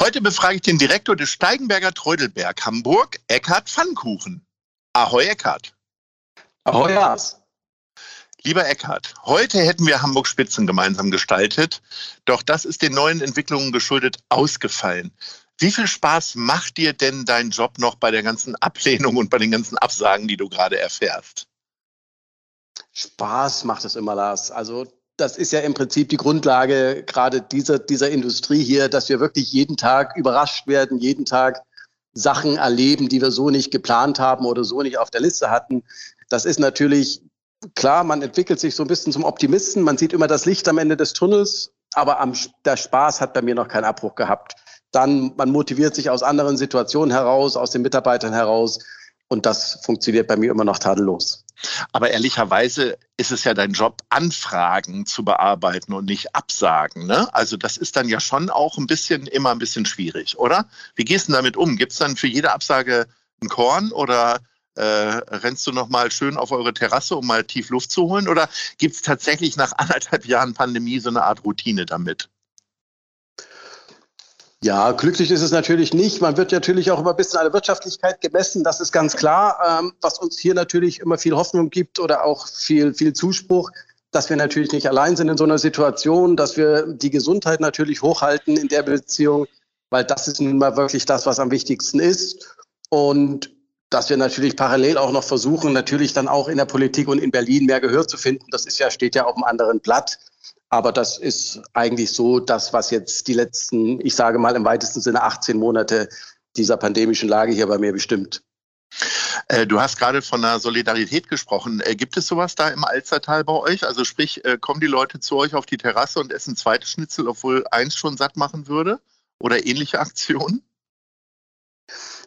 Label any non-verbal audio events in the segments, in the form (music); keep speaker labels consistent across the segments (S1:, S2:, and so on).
S1: Heute befrage ich den Direktor des Steigenberger Treudelberg Hamburg, Eckhard Pfannkuchen. Ahoi, Eckhard.
S2: Ahoi, Lars.
S1: Lieber Eckhard, heute hätten wir Hamburg Spitzen gemeinsam gestaltet, doch das ist den neuen Entwicklungen geschuldet ausgefallen. Wie viel Spaß macht dir denn dein Job noch bei der ganzen Ablehnung und bei den ganzen Absagen, die du gerade erfährst?
S2: Spaß macht es immer, Lars. Also das ist ja im Prinzip die Grundlage gerade dieser, dieser Industrie hier, dass wir wirklich jeden Tag überrascht werden, jeden Tag Sachen erleben, die wir so nicht geplant haben oder so nicht auf der Liste hatten. Das ist natürlich klar, man entwickelt sich so ein bisschen zum Optimisten. Man sieht immer das Licht am Ende des Tunnels, aber am, der Spaß hat bei mir noch keinen Abbruch gehabt. Dann, man motiviert sich aus anderen Situationen heraus, aus den Mitarbeitern heraus. Und das funktioniert bei mir immer noch tadellos.
S1: Aber ehrlicherweise ist es ja dein Job, Anfragen zu bearbeiten und nicht Absagen. Ne? Also das ist dann ja schon auch ein bisschen, immer ein bisschen schwierig, oder? Wie gehst du damit um? Gibt es dann für jede Absage ein Korn oder äh, rennst du noch mal schön auf eure Terrasse, um mal tief Luft zu holen? Oder gibt es tatsächlich nach (laughs) anderthalb Jahren Pandemie so eine Art Routine damit?
S2: Ja, glücklich ist es natürlich nicht. Man wird natürlich auch immer ein bisschen an der Wirtschaftlichkeit gemessen. Das ist ganz klar, ähm, was uns hier natürlich immer viel Hoffnung gibt oder auch viel, viel Zuspruch, dass wir natürlich nicht allein sind in so einer Situation, dass wir die Gesundheit natürlich hochhalten in der Beziehung, weil das ist nun mal wirklich das, was am wichtigsten ist. Und dass wir natürlich parallel auch noch versuchen, natürlich dann auch in der Politik und in Berlin mehr Gehör zu finden. Das ist ja, steht ja auf einem anderen Blatt. Aber das ist eigentlich so das, was jetzt die letzten, ich sage mal im weitesten Sinne 18 Monate dieser pandemischen Lage hier bei mir bestimmt.
S1: Äh, du hast gerade von einer Solidarität gesprochen. Äh, gibt es sowas da im Alstertal bei euch? Also sprich, äh, kommen die Leute zu euch auf die Terrasse und essen zweites Schnitzel, obwohl eins schon satt machen würde? Oder ähnliche (laughs) Aktionen?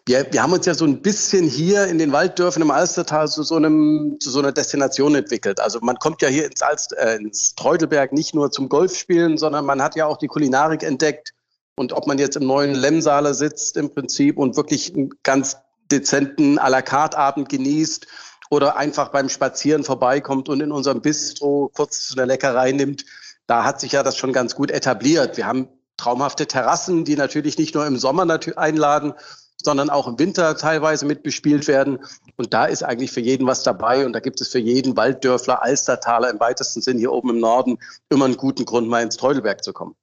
S2: Wir, wir haben uns ja so ein bisschen hier in den Walddörfern im Alstertal zu so, einem, zu so einer Destination entwickelt. Also man kommt ja hier ins, Alst, äh, ins Treudelberg nicht nur zum Golfspielen, sondern man hat ja auch die Kulinarik entdeckt. Und ob man jetzt im neuen Lemsaler sitzt im Prinzip und wirklich einen ganz dezenten à la carte Abend genießt oder einfach beim Spazieren vorbeikommt und in unserem Bistro kurz eine Leckerei nimmt, da hat sich ja das schon ganz gut etabliert. Wir haben traumhafte Terrassen, die natürlich nicht nur im Sommer einladen, sondern auch im Winter teilweise mitbespielt werden. Und da ist eigentlich für jeden was dabei. Und da gibt es für jeden Walddörfler, Alstertaler im weitesten Sinn hier oben im Norden immer einen guten Grund, mal ins Treudelberg zu kommen.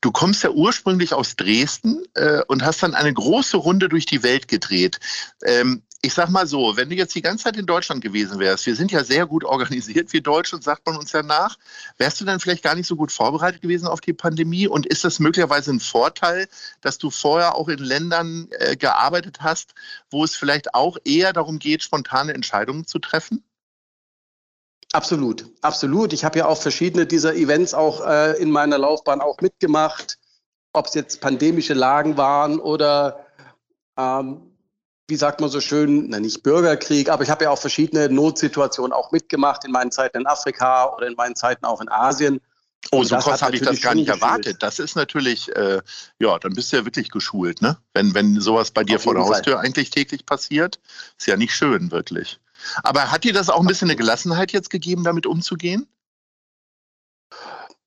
S1: Du kommst ja ursprünglich aus Dresden äh, und hast dann eine große Runde durch die Welt gedreht. Ähm, ich sag mal so, wenn du jetzt die ganze Zeit in Deutschland gewesen wärst, wir sind ja sehr gut organisiert, wir Deutschen, sagt man uns ja nach, wärst du dann vielleicht gar nicht so gut vorbereitet gewesen auf die Pandemie? Und ist das möglicherweise ein Vorteil, dass du vorher auch in Ländern äh, gearbeitet hast, wo es vielleicht auch eher darum geht, spontane Entscheidungen zu treffen?
S2: Absolut, absolut. Ich habe ja auch verschiedene dieser Events auch äh, in meiner Laufbahn auch mitgemacht, ob es jetzt pandemische Lagen waren oder ähm, wie sagt man so schön, na nicht Bürgerkrieg, aber ich habe ja auch verschiedene Notsituationen auch mitgemacht in meinen Zeiten in Afrika oder in meinen Zeiten auch in Asien.
S1: Oh, so kurz habe ich das gar nicht erwartet. Das ist natürlich, äh, ja, dann bist du ja wirklich geschult, ne? Wenn, wenn sowas bei dir Auf vor der Haustür Fall. eigentlich täglich passiert, ist ja nicht schön, wirklich. Aber hat dir das auch ein bisschen eine Gelassenheit jetzt gegeben, damit umzugehen?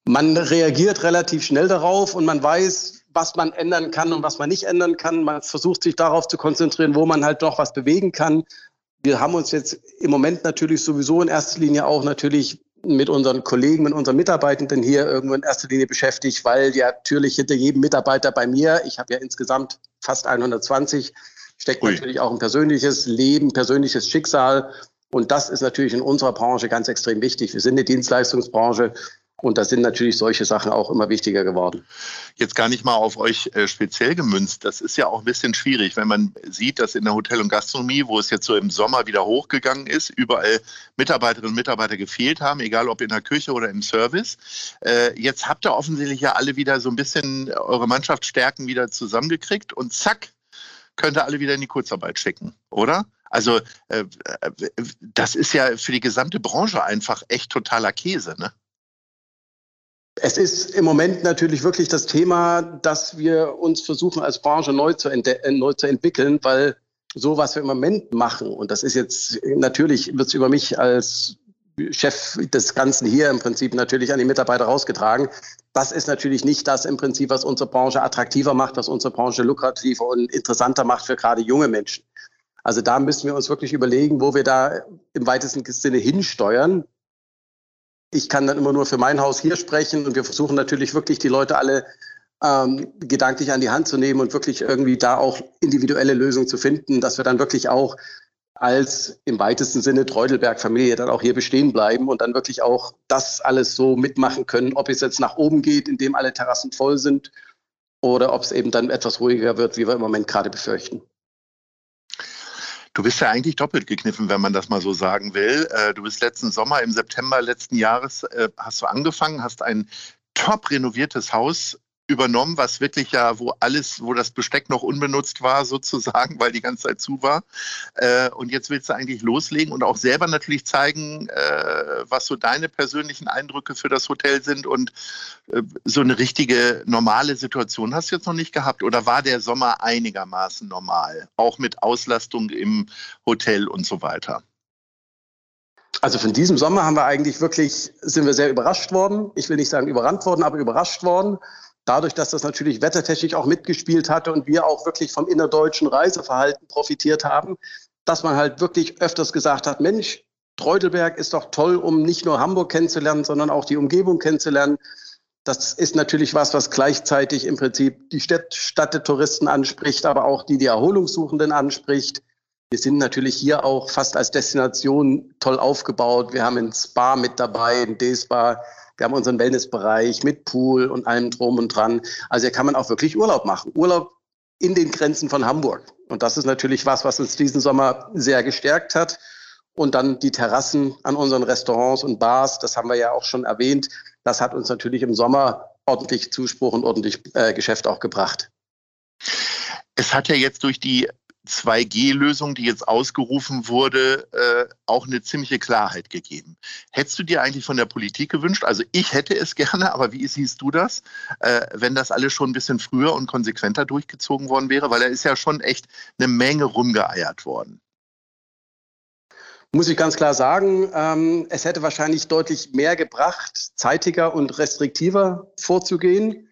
S2: Man reagiert relativ schnell darauf und man weiß, was man ändern kann und was man nicht ändern kann. Man versucht sich darauf zu konzentrieren, wo man halt doch was bewegen kann. Wir haben uns jetzt im Moment natürlich sowieso in erster Linie auch natürlich mit unseren Kollegen, mit unseren Mitarbeitenden hier irgendwo in erster Linie beschäftigt, weil ja natürlich hinter jedem Mitarbeiter bei mir, ich habe ja insgesamt fast 120, steckt Ui. natürlich auch ein persönliches Leben, persönliches Schicksal. Und das ist natürlich in unserer Branche ganz extrem wichtig. Wir sind eine Dienstleistungsbranche und da sind natürlich solche Sachen auch immer wichtiger geworden.
S1: Jetzt gar nicht mal auf euch äh, speziell gemünzt. Das ist ja auch ein bisschen schwierig, wenn man sieht, dass in der Hotel- und Gastronomie, wo es jetzt so im Sommer wieder hochgegangen ist, überall Mitarbeiterinnen und Mitarbeiter gefehlt haben, egal ob in der Küche oder im Service. Äh, jetzt habt ihr offensichtlich ja alle wieder so ein bisschen eure Mannschaftsstärken wieder zusammengekriegt und zack, könnt ihr alle wieder in die Kurzarbeit schicken, oder? Also äh, das ist ja für die gesamte Branche einfach echt totaler Käse, ne?
S2: Es ist im Moment natürlich wirklich das Thema, dass wir uns versuchen, als Branche neu zu, äh, neu zu entwickeln, weil so, was wir im Moment machen, und das ist jetzt natürlich, wird es über mich als Chef des Ganzen hier im Prinzip natürlich an die Mitarbeiter rausgetragen. Das ist natürlich nicht das im Prinzip, was unsere Branche attraktiver macht, was unsere Branche lukrativer und interessanter macht für gerade junge Menschen. Also da müssen wir uns wirklich überlegen, wo wir da im weitesten Sinne hinsteuern. Ich kann dann immer nur für mein Haus hier sprechen und wir versuchen natürlich wirklich die Leute alle ähm, gedanklich an die Hand zu nehmen und wirklich irgendwie da auch individuelle Lösungen zu finden, dass wir dann wirklich auch als im weitesten Sinne Treudelberg-Familie dann auch hier bestehen bleiben und dann wirklich auch das alles so mitmachen können, ob es jetzt nach oben geht, indem alle Terrassen voll sind oder ob es eben dann etwas ruhiger wird, wie wir im Moment gerade befürchten.
S1: Du bist ja eigentlich doppelt gekniffen, wenn man das mal so sagen will. Äh, du bist letzten Sommer, im September letzten Jahres, äh, hast du angefangen, hast ein top renoviertes Haus übernommen, was wirklich ja, wo alles, wo das Besteck noch unbenutzt war, sozusagen, weil die ganze Zeit zu war. Äh, und jetzt willst du eigentlich loslegen und auch selber natürlich zeigen, äh, was so deine persönlichen Eindrücke für das Hotel sind. Und äh, so eine richtige normale Situation hast du jetzt noch nicht gehabt. Oder war der Sommer einigermaßen normal? Auch mit Auslastung im Hotel und so weiter?
S2: Also von diesem Sommer haben wir eigentlich wirklich, sind wir sehr überrascht worden. Ich will nicht sagen überrannt worden, aber überrascht worden dadurch, dass das natürlich wettertechnisch auch mitgespielt hatte und wir auch wirklich vom innerdeutschen Reiseverhalten profitiert haben, dass man halt wirklich öfters gesagt hat, Mensch, Treudelberg ist doch toll, um nicht nur Hamburg kennenzulernen, sondern auch die Umgebung kennenzulernen. Das ist natürlich was, was gleichzeitig im Prinzip die Städtetouristen anspricht, aber auch die, die Erholungssuchenden anspricht. Wir sind natürlich hier auch fast als Destination toll aufgebaut. Wir haben ein Spa mit dabei, ein D-Spa. Wir haben unseren Wellnessbereich mit Pool und allem drum und dran. Also hier kann man auch wirklich Urlaub machen. Urlaub in den Grenzen von Hamburg. Und das ist natürlich was, was uns diesen Sommer sehr gestärkt hat. Und dann die Terrassen an unseren Restaurants und Bars, das haben wir ja auch schon erwähnt. Das hat uns natürlich im Sommer ordentlich Zuspruch und ordentlich äh, Geschäft auch gebracht.
S1: Es hat ja jetzt durch die 2G-Lösung, die jetzt ausgerufen wurde, äh, auch eine ziemliche Klarheit gegeben. Hättest du dir eigentlich von der Politik gewünscht, also ich hätte es (laughs) gerne, aber wie siehst du das, äh, wenn das alles schon ein bisschen früher und konsequenter durchgezogen worden wäre? Weil da ist ja schon echt eine Menge rumgeeiert worden.
S2: Muss ich ganz klar sagen, ähm, es hätte wahrscheinlich deutlich mehr gebracht, zeitiger und restriktiver vorzugehen.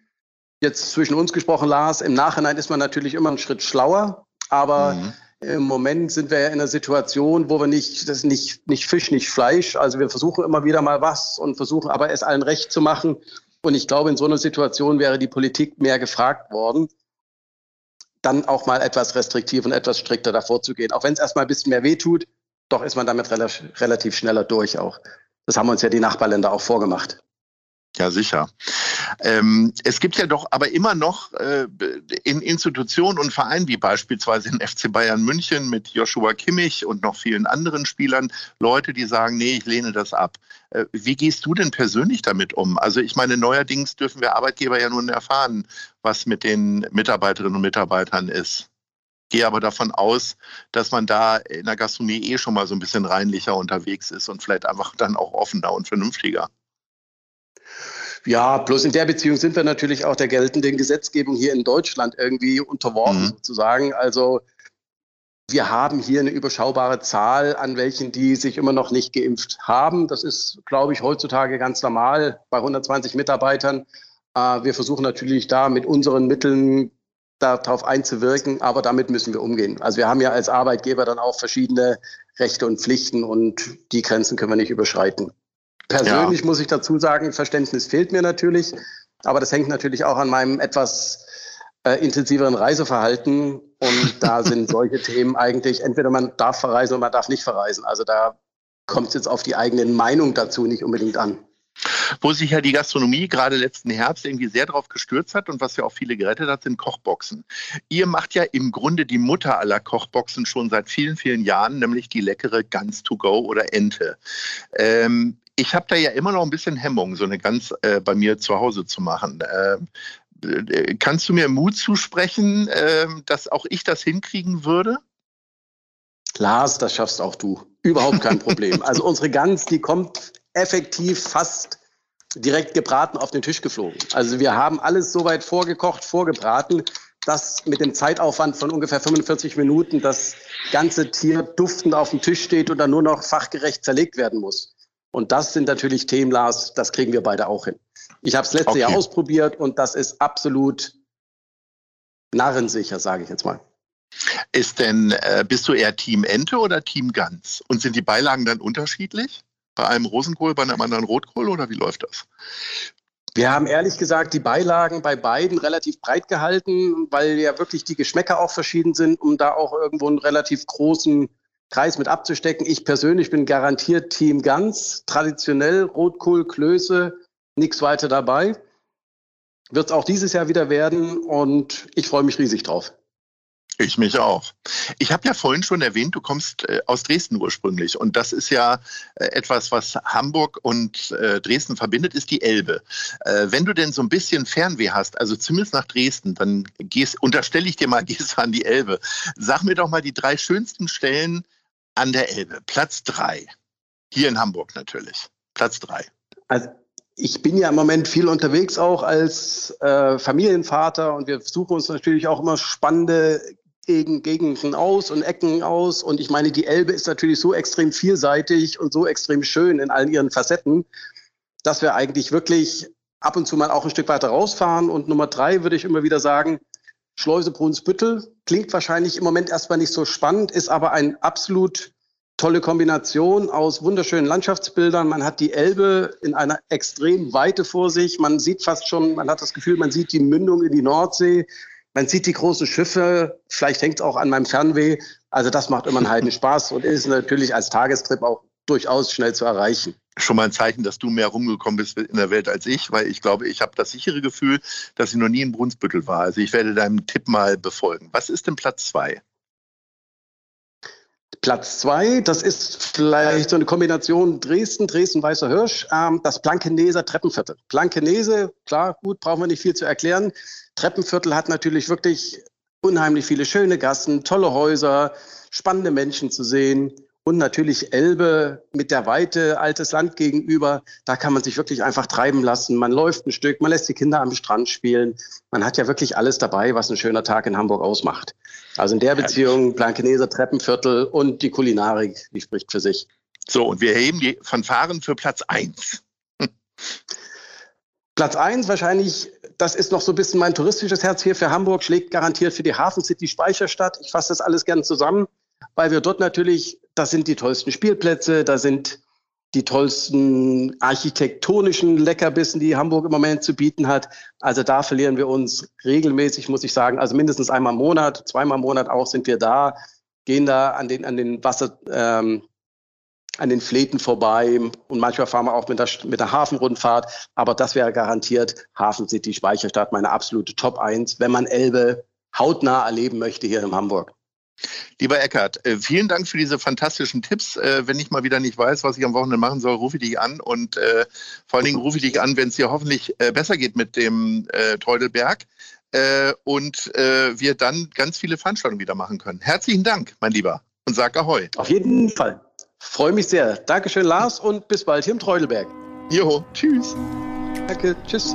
S2: Jetzt zwischen uns gesprochen, Lars, im Nachhinein ist man natürlich immer einen Schritt schlauer. Aber mhm. im Moment sind wir ja in einer Situation, wo wir nicht, das ist nicht, nicht Fisch, nicht Fleisch. Also wir versuchen immer wieder mal was und versuchen aber es allen recht zu machen. Und ich glaube, in so einer Situation wäre die Politik mehr gefragt worden, dann auch mal etwas restriktiv und etwas strikter davor zu gehen. Auch wenn es erstmal ein bisschen mehr wehtut, doch ist man damit relativ schneller durch auch. Das haben uns ja die Nachbarländer auch vorgemacht.
S1: Ja, sicher. Ähm, es gibt ja doch aber immer noch äh, in Institutionen und Vereinen wie beispielsweise in FC Bayern München mit Joshua Kimmich und noch vielen anderen Spielern Leute, die sagen, nee, ich lehne das ab. Äh, wie gehst du denn persönlich damit um? Also ich meine, neuerdings dürfen wir Arbeitgeber ja nun erfahren, was mit den Mitarbeiterinnen und Mitarbeitern ist gehe aber davon aus, dass man da in der Gastronomie eh schon mal so ein bisschen reinlicher unterwegs ist und vielleicht einfach dann auch offener und vernünftiger.
S2: Ja, bloß in der Beziehung sind wir natürlich auch der geltenden Gesetzgebung hier in Deutschland irgendwie unterworfen, mhm. sozusagen. Also wir haben hier eine überschaubare Zahl an welchen, die sich immer noch nicht geimpft haben. Das ist, glaube ich, heutzutage ganz normal bei 120 Mitarbeitern. Äh, wir versuchen natürlich da mit unseren Mitteln darauf einzuwirken, aber damit müssen wir umgehen. Also wir haben ja als Arbeitgeber dann auch verschiedene Rechte und Pflichten und die Grenzen können wir nicht überschreiten. Persönlich ja. muss ich dazu sagen, Verständnis fehlt mir natürlich, aber das hängt natürlich auch an meinem etwas äh, intensiveren Reiseverhalten und (laughs) da sind solche Themen eigentlich, entweder man darf verreisen oder man darf nicht verreisen. Also da kommt es jetzt auf die eigene Meinung dazu nicht unbedingt an.
S1: Wo sich ja die Gastronomie gerade letzten Herbst irgendwie sehr darauf gestürzt hat und was ja auch viele gerettet hat, sind Kochboxen. Ihr macht ja im Grunde die Mutter aller Kochboxen schon seit vielen, vielen Jahren, nämlich die leckere Gans to go oder Ente. Ähm, ich habe da ja immer noch ein bisschen Hemmung, so eine Gans äh, bei mir zu Hause zu machen. Ähm, äh, kannst du mir Mut zusprechen, äh, dass auch ich das hinkriegen würde?
S2: Lars, das schaffst auch du. Überhaupt kein Problem. (laughs) also unsere Gans, die kommt effektiv fast direkt gebraten auf den Tisch geflogen. Also wir haben alles soweit vorgekocht, vorgebraten, dass mit dem Zeitaufwand von ungefähr 45 Minuten das ganze Tier duftend auf dem Tisch steht und dann nur noch fachgerecht zerlegt werden muss. Und das sind natürlich Themen, Lars, das kriegen wir beide auch hin. Ich habe es letztes okay. Jahr ausprobiert und das ist absolut narrensicher, sage ich jetzt mal.
S1: Ist denn, äh, bist du eher Team Ente oder Team Gans? Und sind die Beilagen dann unterschiedlich? Bei einem Rosenkohl, bei einem anderen Rotkohl oder wie läuft das?
S2: Wir haben ehrlich gesagt die Beilagen bei beiden relativ breit gehalten, weil ja wirklich die Geschmäcker auch verschieden sind, um da auch irgendwo einen relativ großen Kreis mit abzustecken. Ich persönlich bin garantiert Team Gans, traditionell Rotkohl, Klöße, nichts weiter dabei. Wird es auch dieses Jahr wieder werden und ich freue mich riesig drauf.
S1: Ich mich auch. Ich habe ja vorhin schon erwähnt, du kommst äh, aus Dresden ursprünglich. Und das ist ja äh, etwas, was Hamburg und äh, Dresden verbindet, ist die Elbe. Wenn du denn so ein bisschen Fernweh hast, also zumindest nach Dresden, dann gehst, unterstelle ich dir mal, (laughs) gehst an die Elbe. Sag mir doch mal die drei schönsten Stellen an der Elbe. Platz drei. Hier in Hamburg natürlich. Platz drei.
S2: Also ich bin ja im Moment viel unterwegs auch als äh, Familienvater und wir suchen uns natürlich auch immer spannende Gegenden aus und Ecken aus. Und ich meine, die Elbe ist natürlich so extrem vielseitig und so extrem schön in allen ihren Facetten, dass wir eigentlich wirklich ab und zu mal auch ein Stück weiter rausfahren. Und Nummer drei würde ich immer wieder sagen, Schleuse Brunsbüttel klingt wahrscheinlich im Moment erstmal nicht so spannend, ist aber ein absolut tolle Kombination aus wunderschönen Landschaftsbildern. Man hat die Elbe in einer extrem Weite vor sich. Man sieht fast schon, man hat das Gefühl, man sieht die Mündung in die Nordsee. Man sieht die großen Schiffe. Vielleicht hängt es auch an meinem Fernweh. Also das macht immer einen heiden Spaß und ist natürlich als Tagestrip auch durchaus schnell zu erreichen.
S1: Schon mal ein Zeichen, dass du mehr rumgekommen bist in der Welt als ich, weil ich glaube, ich habe das sichere Gefühl, dass ich noch nie in Brunsbüttel war. Also ich werde deinem Tipp mal befolgen. Was ist denn Platz zwei?
S2: Platz zwei, das ist vielleicht so eine Kombination Dresden, Dresden-Weißer Hirsch, ähm, das Blankeneser Treppenviertel. Blankenese, klar, gut, brauchen wir nicht viel zu erklären. Treppenviertel hat natürlich wirklich unheimlich viele schöne Gassen, tolle Häuser, spannende Menschen zu sehen. Und natürlich Elbe mit der Weite, altes Land gegenüber. Da kann man sich wirklich einfach treiben lassen. Man läuft ein Stück, man lässt die Kinder am Strand spielen. Man hat ja wirklich alles dabei, was ein schöner Tag in Hamburg ausmacht. Also in der Beziehung Blankeneser Treppenviertel und die Kulinarik, die spricht für sich.
S1: So, und wir heben die Fanfaren für Platz eins. (laughs)
S2: Platz eins wahrscheinlich, das ist noch so ein bisschen mein touristisches Herz hier für Hamburg, schlägt garantiert für die Hafen City Speicherstadt. Ich fasse das alles gern zusammen, weil wir dort natürlich das sind die tollsten Spielplätze, da sind die tollsten architektonischen Leckerbissen, die Hamburg im Moment zu bieten hat. Also da verlieren wir uns regelmäßig, muss ich sagen. Also mindestens einmal im Monat, zweimal im Monat auch sind wir da, gehen da an den, an den Wasser, ähm, an den Fläten vorbei und manchmal fahren wir auch mit der, mit der Hafenrundfahrt. Aber das wäre garantiert Hafen City Speicherstadt, meine absolute Top 1, wenn man Elbe hautnah erleben möchte hier in Hamburg.
S1: Lieber Eckert, äh, vielen Dank für diese fantastischen Tipps. Äh, wenn ich mal wieder nicht weiß, was ich am Wochenende machen soll, rufe ich dich an und äh, vor allen Dingen rufe ich dich an, wenn es dir hoffentlich besser geht mit dem Teudelberg und wir dann ganz viele Veranstaltungen wieder machen können. Herzlichen Dank, mein Lieber, und sag Ahoi.
S2: Auf jeden Fall. Freue mich sehr. Dankeschön, Lars, und bis bald hier im Treudelberg.
S1: Jo, tschüss.
S2: Danke, tschüss.